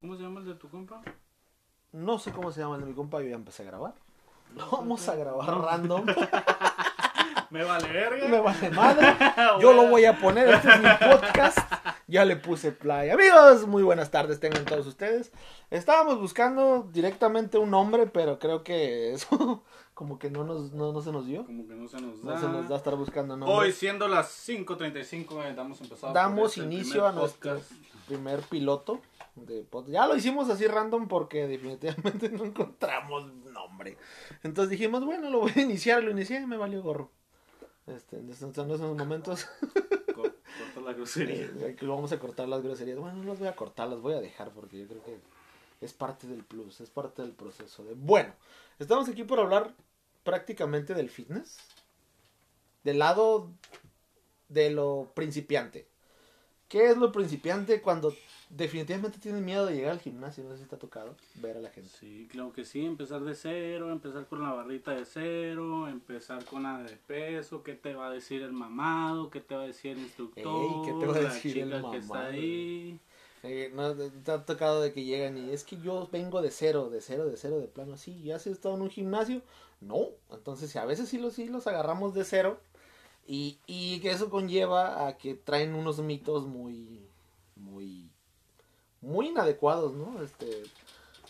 ¿Cómo se llama el de tu compa? No sé cómo se llama el de mi compa, yo ya empecé a grabar. Vamos a grabar random. Me vale verga. Me vale madre. Yo lo voy a poner. Este es mi podcast. Ya le puse play. Amigos, muy buenas tardes tengan todos ustedes. Estábamos buscando directamente un nombre, pero creo que eso como que no, nos, no, no se nos dio. Como que no se nos da. No se nos da estar buscando nombre. Hoy siendo las 5.35 eh, damos empezado Damos este inicio a nuestro podcast. primer piloto de Ya lo hicimos así random porque definitivamente no encontramos nombre. Entonces dijimos, bueno, lo voy a iniciar, lo inicié y me valió gorro. Este, en esos, en esos momentos Cor- Corta la grosería. eh, vamos a cortar las groserías. Bueno, no las voy a cortar, las voy a dejar porque yo creo que es parte del plus, es parte del proceso. De... Bueno, estamos aquí por hablar prácticamente del fitness. Del lado de lo principiante. ¿Qué es lo principiante cuando definitivamente tienes miedo de llegar al gimnasio? No sé si te ha tocado ver a la gente. Sí, claro que sí, empezar de cero, empezar con la barrita de cero, empezar con la de peso, qué te va a decir el mamado, qué te va a decir el instructor, Ey, ¿qué te va a la decir chica el que está ahí. Eh, no, te ha tocado de que llegan y es que yo vengo de cero, de cero, de cero, de plano. Sí, ¿ya has estado en un gimnasio? No. Entonces, a veces sí los, sí los agarramos de cero. Y, y que eso conlleva a que traen unos mitos muy, muy, muy inadecuados, ¿no? Este,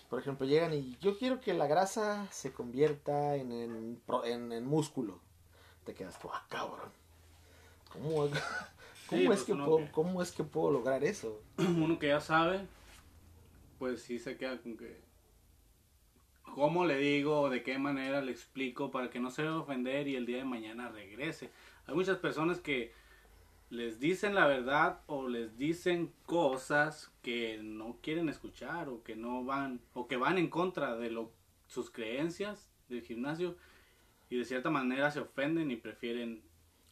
por ejemplo, llegan y yo quiero que la grasa se convierta en, en, pro- en- en músculo. Te quedas tú, ah, cabrón. ¿Cómo, cómo Sí, es pues que puedo, que- ¿Cómo es que puedo lograr eso? Uno que ya sabe, pues sí se queda con que... ¿Cómo le digo o de qué manera le explico para que no se vaya a ofender y el día de mañana regrese? Hay muchas personas que les dicen la verdad o les dicen cosas que no quieren escuchar o que no van o que van en contra de lo, sus creencias del gimnasio y de cierta manera se ofenden y prefieren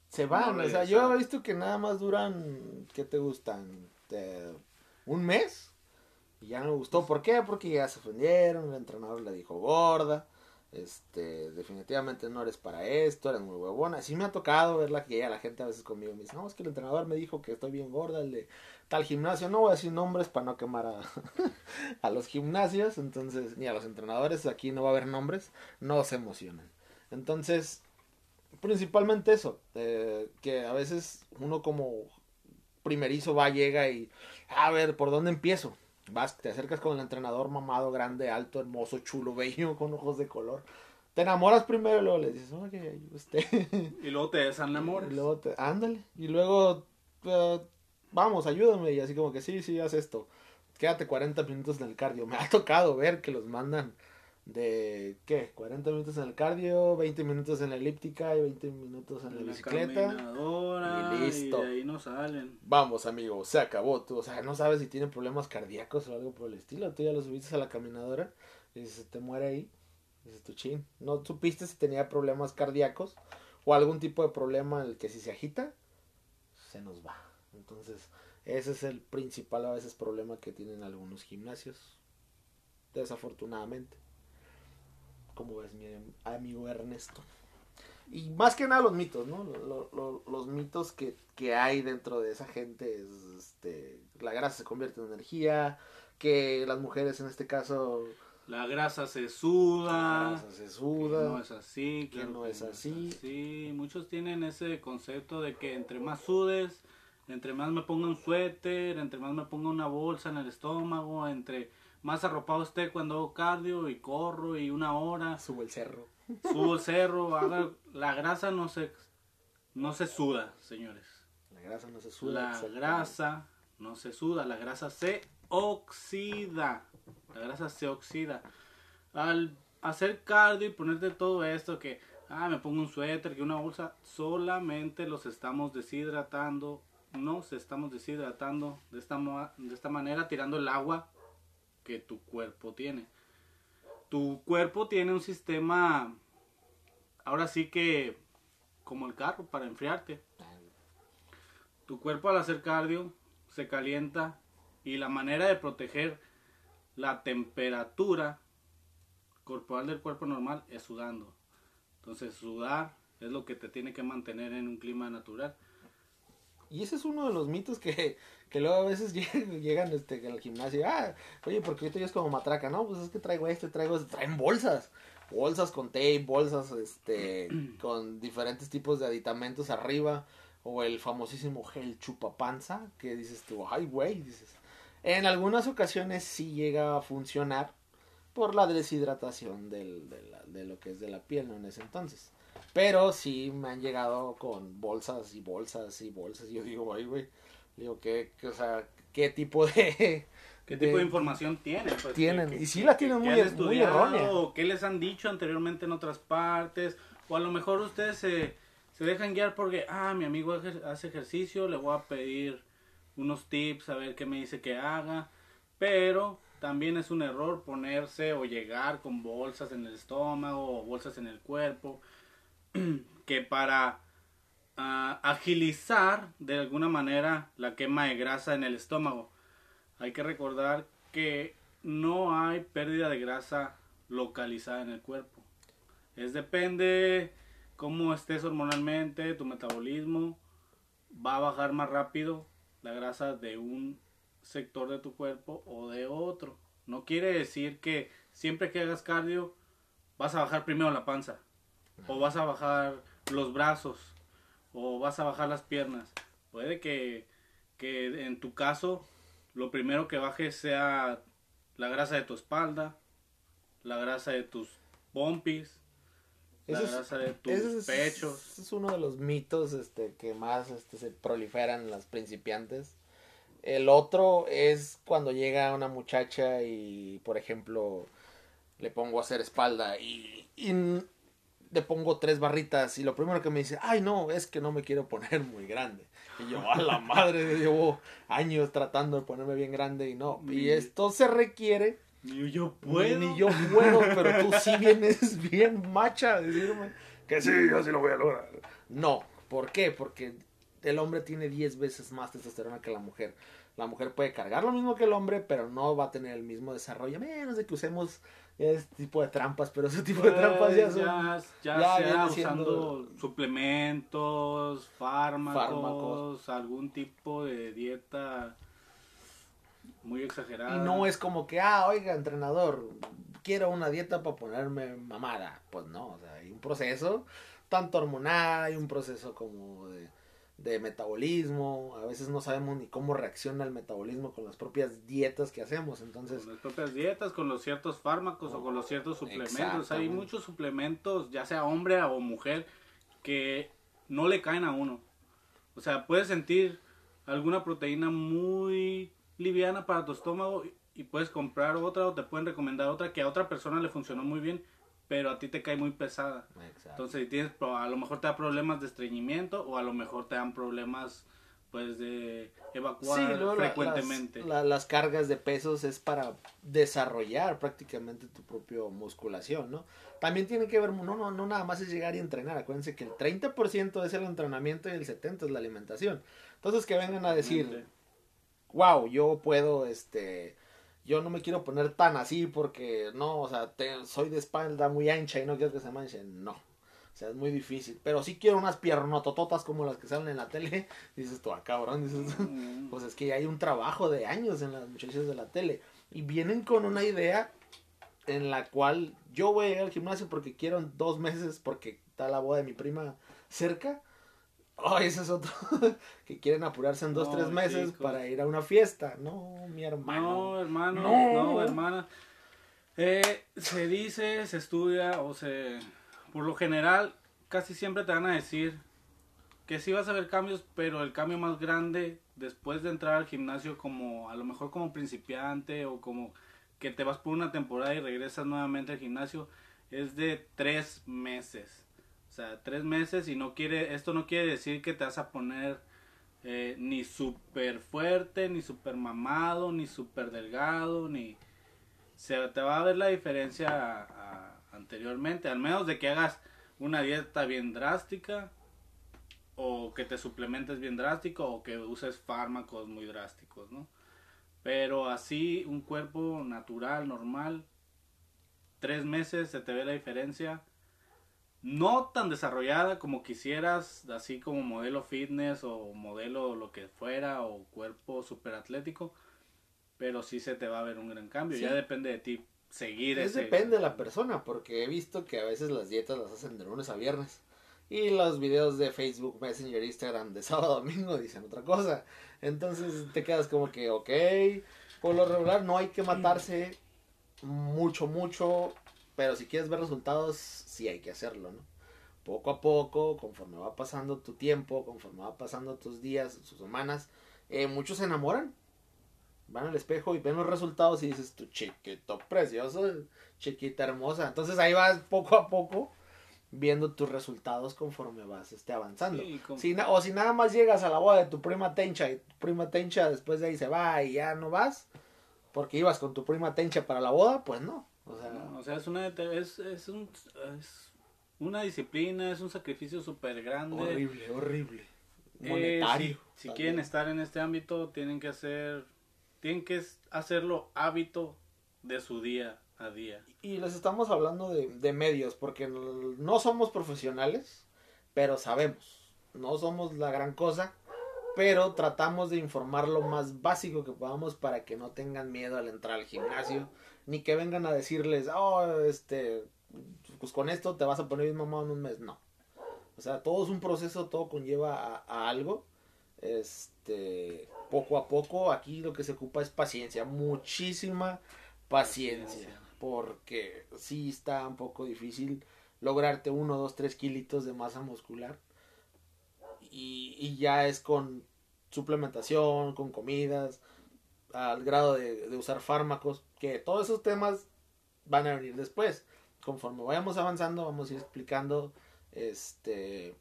Se van, No o sea, yo he visto que nada más duran, ¿qué te gustan? Te- un mes y ya no me gustó. ¿Por qué? Porque ya se ofendieron, el entrenador le dijo gorda, este, definitivamente no eres para esto, eres muy huevona. Sí me ha tocado verla que llega la gente a veces conmigo me dice, no, es que el entrenador me dijo que estoy bien gorda, el de tal gimnasio, no voy a decir nombres para no quemar a, a los gimnasios, entonces, ni a los entrenadores, aquí no va a haber nombres, no se emocionen. Entonces, principalmente eso, eh, que a veces uno como primerizo va, llega y, a ver, ¿por dónde empiezo? Vas, te acercas con el entrenador mamado, grande, alto, hermoso, chulo, bello, con ojos de color. Te enamoras primero y luego le dices, oye, usted... y luego te desenamores. Y luego te, ándale. Y luego, eh, vamos, ayúdame. Y así como que sí, sí, haz esto. Quédate 40 minutos en el cardio. Me ha tocado ver que los mandan de, ¿qué? 40 minutos en el cardio, 20 minutos en la elíptica y 20 minutos en la, En la bicicleta. y listo. Y de ahí no salen. Vamos, amigo, se acabó. Tú, o sea, no sabes si tiene problemas cardíacos o algo por el estilo. Tú ya lo subiste a la caminadora y se te muere ahí. Dices tu chin. No supiste si tenía problemas cardíacos o algún tipo de problema en el que si se agita, se nos va. Entonces, ese es el principal a veces problema que tienen algunos gimnasios. Desafortunadamente. Como ves, mi amigo Ernesto. Y más que nada los mitos, ¿no? Lo- lo- lo- los mitos que, que hay dentro de esa gente es, este, la grasa se convierte en energía, que las mujeres en este caso, La grasa se la suda. grasa se que suda. no es así. que claro no es así. así. Muchos tienen ese concepto de que entre más sudes, entre más me ponga un suéter, entre más me ponga una bolsa en el estómago, entre más arropado esté cuando hago cardio y corro y una hora, Subo el cerro. subo el cerro, haga- la grasa no se, no se suda, señores. La grasa no se suda. La grasa no se suda, la grasa se oxida. La grasa se oxida. Al hacer cardio y ponerte todo esto que, ah, me pongo un suéter, que una bolsa, solamente los estamos deshidratando. Nos estamos deshidratando de esta, de esta manera, tirando el agua que tu cuerpo tiene. Tu cuerpo tiene un sistema, ahora sí que, como el carro, para enfriarte. Tu cuerpo al hacer cardio se calienta y la manera de proteger la temperatura corporal del cuerpo normal es sudando. Entonces sudar es lo que te tiene que mantener en un clima natural. Y ese es uno de los mitos que, que luego a veces llegan, este, al gimnasio. Ah, oye, porque ahorita ya es como matraca. No, pues es que traigo esto, traigo esto. Traen bolsas. Bolsas con tape, bolsas este, con diferentes tipos de aditamentos arriba. O el famosísimo gel chupapanza, que dices tú, ay, güey, dices. En algunas ocasiones sí llega a funcionar por la deshidratación del, de, la, de lo que es de la piel, ¿no? En ese entonces. Pero sí me han llegado con bolsas y bolsas y bolsas. Y yo digo, ay, güey. Digo, ¿qué, qué, o sea, ¿qué tipo de. ¿Qué tipo de, información tienen? Pues, tienen. ¿Qué- y sí la tienen muy, han muy estudiado, errónea. O qué les han dicho anteriormente en otras partes. O a lo mejor ustedes se, se dejan guiar porque, ah, mi amigo hace ejercicio, le voy a pedir unos tips, a ver qué me dice que haga. Pero también es un error ponerse o llegar con bolsas en el estómago o bolsas en el cuerpo. que para ah, agilizar de alguna manera la quema de grasa en el estómago. Hay que recordar que no hay pérdida de grasa localizada en el cuerpo. Es depende cómo estés hormonalmente, tu metabolismo va a bajar más rápido la grasa de un sector de tu cuerpo o de otro. No quiere decir que siempre que hagas cardio vas a bajar primero la panza o vas a bajar los brazos o vas a bajar las piernas. Puede que, que en tu caso lo primero que baje sea la grasa de tu espalda, la grasa de tus pompis, la grasa de tus es, pechos. es uno de los mitos este, que más este, se proliferan en las principiantes. El otro es cuando llega una muchacha y, por ejemplo, le pongo a hacer espalda y, le pongo tres barritas y lo primero que me dice, ay no, es que no me quiero poner muy grande. Y yo, a la madre, llevo años tratando de ponerme bien grande y no. Y esto se requiere Ni yo puedo. Ni yo puedo, pero tú sí vienes bien macha a decirme que sí, yo sí lo voy a lograr. No, ¿por qué? Porque el hombre tiene 10 veces más testosterona que la mujer. La mujer puede cargar lo mismo que el hombre, pero no va a tener el mismo desarrollo, a menos de que usemos este tipo de trampas, pero ese tipo de trampas ya Pues, son... ya, ya ya sea usando siendo- suplementos, fármacos, Fármacos. algún tipo de dieta muy exagerada. Y no es como que, ah, oiga, entrenador, quiero una dieta para ponerme mamada. Pues no, o sea, hay un proceso, tanto hormonal, hay un proceso como de, de metabolismo. A veces no sabemos ni cómo reacciona el metabolismo con las propias dietas que hacemos. Entonces, con las propias dietas, con los ciertos fármacos o con los ciertos suplementos. Hay muchos suplementos, ya sea hombre o mujer, que no le caen a uno. O sea, puedes sentir alguna proteína muy liviana para tu estómago y puedes comprar otra o te pueden recomendar otra que a otra persona le funcionó muy bien, pero a ti te cae muy pesada. exacto. Entonces, tienes, a lo mejor te da problemas de estreñimiento o a lo mejor te dan problemas pues de evacuar Sí, luego frecuentemente. Las, la- las cargas de pesos es para desarrollar prácticamente tu propia musculación, ¿no? También tiene que ver, no, no, no nada más es llegar y entrenar. Acuérdense que el 30% es el entrenamiento y el 70% es la alimentación. Entonces que vengan a decir, wow, yo puedo, este, yo no me quiero poner tan así porque, no, o sea, te- soy de espalda muy ancha y no quiero que se manchen. No. O sea, es muy difícil. Pero sí quiero unas piernotototas como las que salen en la tele. Dices tú, ah, cabrón, dices Mm. pues es que hay un trabajo de años en las muchachas de la tele y vienen con una idea en la cual yo voy a ir al gimnasio porque quiero en dos meses porque está la boda de mi prima cerca. Oh, ese es otro que quieren apurarse en dos, No, tres meses chicos. para ir a una fiesta. No, mi hermano. No, hermano, No. no, hermana. Eh, se dice, se estudia o se... Por lo general, casi siempre te van a decir que sí vas a ver cambios, pero el cambio más grande después de entrar al gimnasio como a lo mejor como principiante o como que te vas por una temporada y regresas nuevamente al gimnasio es de tres meses. Sea, tres meses y no quiere, esto no quiere decir que te vas a poner eh, ni súper fuerte, ni súper mamado, ni súper delgado, ni... Se te va a ver la diferencia anteriormente, al menos de que hagas una dieta bien drástica o que te suplementes bien drástico o que uses fármacos muy drásticos, ¿no? Pero así un cuerpo natural, normal, tres meses se te ve la diferencia no tan desarrollada como quisieras, así como modelo fitness o modelo lo que fuera o cuerpo super atlético, pero sí se te va a ver un gran cambio. Sí. Ya depende de ti seguir Es ese. depende de la persona, porque he visto que a veces las dietas las hacen de lunes a viernes. Y los videos de Facebook, Messenger, Instagram de sábado a domingo dicen otra cosa. Entonces te quedas como que, ok, por lo regular no hay que matarse mucho, mucho, pero si quieres ver resultados, sí hay que hacerlo, ¿no? Poco a poco, conforme va pasando tu tiempo, conforme va pasando tus días, tus semanas, eh, muchos se enamoran. Van al espejo y ven los resultados y dices, tu chiquito precioso, chiquita hermosa. Entonces ahí vas poco a poco viendo tus resultados conforme vas este, avanzando. Sí, Si o si nada más llegas a la boda de tu prima Tencha y tu prima Tencha después de ahí se va y ya no vas, porque ibas con tu prima Tencha para la boda, pues no. O sea, No, o sea, es una, es, es, un, es una disciplina, es un sacrificio súper grande. horrible, horrible. Eh, Monetario. si, si quieren estar en este ámbito, tienen que hacer, tienen que hacerlo hábito de su día a día. Y les estamos hablando de, de medios, porque no somos profesionales, pero sabemos. No somos la gran cosa, pero tratamos de informar lo más básico que podamos para que no tengan miedo al entrar al gimnasio, ni que vengan a decirles, oh, este, pues con esto te vas a poner bien mamado en un mes. No. O sea, todo es un proceso, todo conlleva a, a algo. Este, poco a poco, aquí lo que se ocupa es paciencia, muchísima paciencia, porque sí está un poco difícil lograrte uno, dos, tres kilitos de masa muscular. Y, y ya es con suplementación, con comidas, al grado de, de usar fármacos, que todos esos temas van a venir después. Conforme vayamos avanzando, vamos a ir explicando este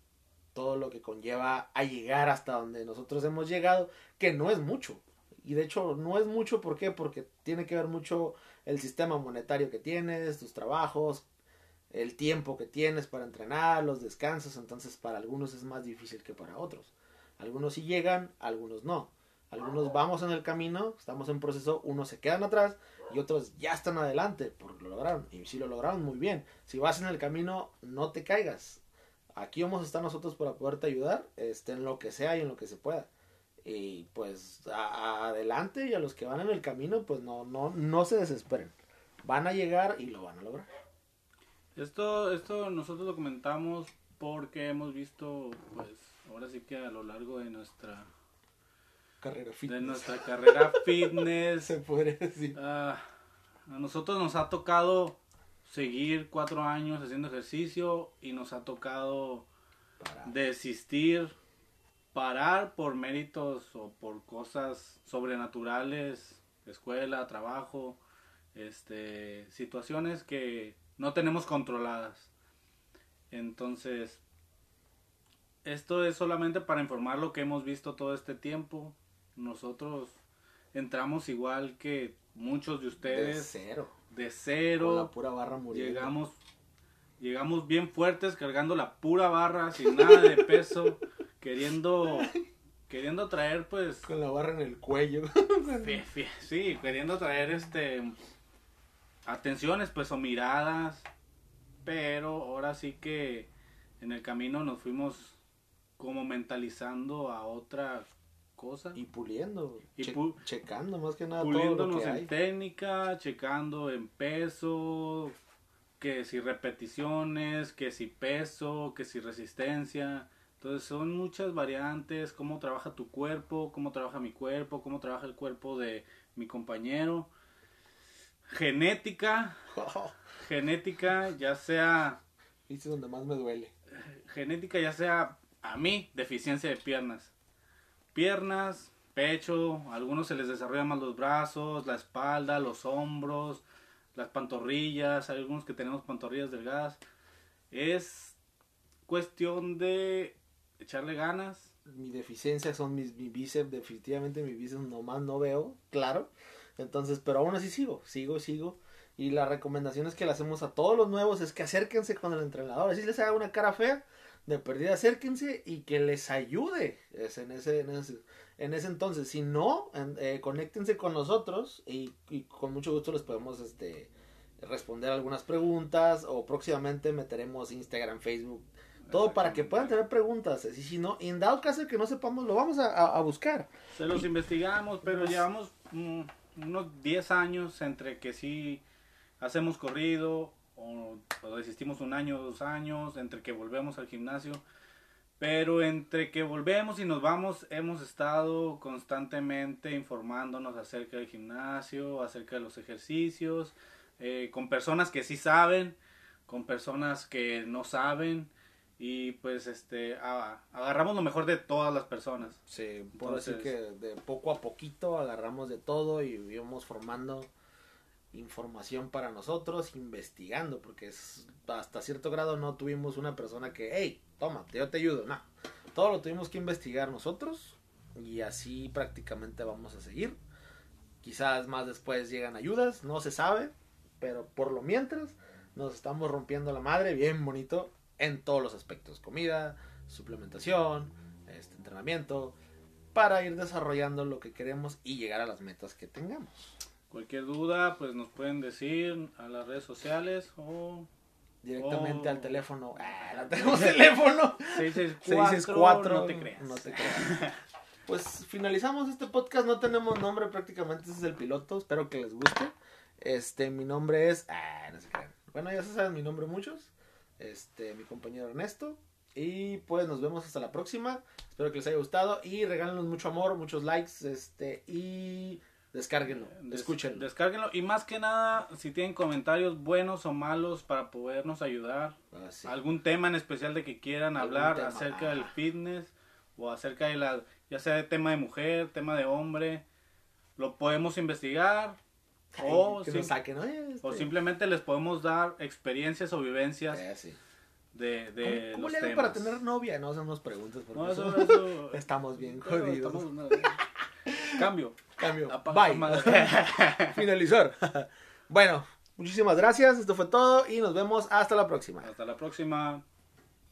todo lo que conlleva a llegar hasta donde nosotros hemos llegado, que no es mucho. Y de hecho no es mucho, ¿por qué? Porque tiene que ver mucho el sistema monetario que tienes, tus trabajos, el tiempo que tienes para entrenar, los descansos, entonces para algunos es más difícil que para otros. Algunos sí llegan, algunos no. Algunos vamos en el camino, estamos en proceso, unos se quedan atrás y otros ya están adelante porque lo lograron. Y si lo lograron, muy bien. Si vas en el camino, no te caigas. Aquí vamos a estar nosotros para poderte ayudar, este, en lo que sea y en lo que se pueda. Y pues adelante y a los que van en el camino, pues no, no, no se desesperen. Van a llegar y lo van a lograr. Esto, esto nosotros lo comentamos porque hemos visto, pues, ahora sí que a lo largo de nuestra, Carrera de fitness. nuestra carrera fitness, Se podría decir. ah, a nosotros nos ha tocado seguir cuatro años haciendo ejercicio y nos ha tocado desistir, parar por méritos o por cosas sobrenaturales, escuela, trabajo, este, situaciones que no tenemos controladas. Entonces, esto es solamente para informar lo que hemos visto todo este tiempo. Nosotros entramos igual que muchos de de ustedes cero. de Con cero. la pura barra muriendo. Llegamos, llegamos bien fuertes cargando la pura barra sin nada de peso, queriendo, queriendo traer pues, Con la barra en el cuello. sí, queriendo traer este atenciones pues o miradas, pero ahora sí que en el camino nos fuimos como mentalizando a otra cosa. y puliendo. Y che- checando más que nada todo lo puliéndonos que en hay. técnica, checando en peso, que si repeticiones, que si peso, que si resistencia. Entonces son muchas variantes, cómo trabaja tu cuerpo, cómo trabaja mi cuerpo, cómo trabaja el cuerpo de mi compañero. Genética, genética, ya sea, Viste donde más me duele. genética ya sea a mí, deficiencia de piernas. Piernas, pecho, a algunos se les desarrollan más los brazos, la espalda, los hombros, las pantorrillas, hay algunos que tenemos pantorrillas delgadas. Es cuestión de echarle ganas. Mi deficiencia son mis mi bíceps, definitivamente mi bíceps nomás no veo, claro. Entonces, pero aún así sigo, sigo, sigo. Y las recomendaciones que le hacemos a todos los nuevos es que acérquense con el entrenador. Así les haga una cara fea, de perdida acérquense y que les ayude es en, ese, en, ese, en ese entonces. Si no, en- eh, conéctense con nosotros y, y con mucho gusto les podemos este, responder algunas preguntas o próximamente meteremos Instagram, Facebook, todo para que puedan tener preguntas. Y si no, en dado caso que no sepamos, lo vamos a, a- a buscar. Se los investigamos, pero llevamos mm, unos 10 años entre que sí hacemos corrido o, o desistimos un año, dos años, entre que volvemos al gimnasio. Pero entre que volvemos y nos vamos, hemos estado constantemente informándonos acerca del gimnasio, acerca de los ejercicios, eh, con personas que sí saben, con personas que no saben. Y pues este agarramos lo mejor de todas las personas. Sí, por así Entonces- que de poco a poquito agarramos de todo y íbamos formando información para nosotros, investigando, porque es, hasta cierto grado no tuvimos una persona que, hey, toma, yo te ayudo, no. Todo lo tuvimos que investigar nosotros y así prácticamente vamos a seguir. Quizás más después llegan ayudas, no se sabe, pero por lo mientras nos estamos rompiendo la madre bien bonito en todos los aspectos, comida, suplementación, este entrenamiento, para ir desarrollando lo que queremos y llegar a las metas que tengamos. Cualquier duda, pues nos pueden decir a las redes sociales o Directamente Oh. al teléfono. Ah, no tenemos teléfono. 664, 664. no te creas. No te creas. Pues finalizamos este podcast. No tenemos nombre prácticamente. Ese es el piloto. Espero que les guste. Este, mi nombre es. Ah, no se crean. Bueno, ya se saben mi nombre muchos. Este, mi compañero Ernesto. Y pues nos vemos hasta la próxima. Espero que les haya gustado. Y regálenos mucho amor, muchos likes. Este, y descárguenlo. Des- Escúchenlo. Descárguenlo. Y más que nada, si tienen comentarios buenos o malos para podernos ayudar, Ah, sí. algún tema en especial de que quieran hablar tema, acerca del ah. fitness o acerca de la, ya sea de tema de mujer, tema de hombre, lo podemos investigar o, que sim- nos saquen. Oye, este- o simplemente les podemos dar experiencias o vivencias Eh, sí. de, de ¿Cómo, le hago para tener novia? No hacemos preguntas. Porque No, eso- eso, eso- estamos bien jodidos. estamos-. Cambio. Cambio. Apaga Bye. Finalizar. bueno, muchísimas gracias. Esto fue todo y nos vemos hasta la próxima. Hasta la próxima.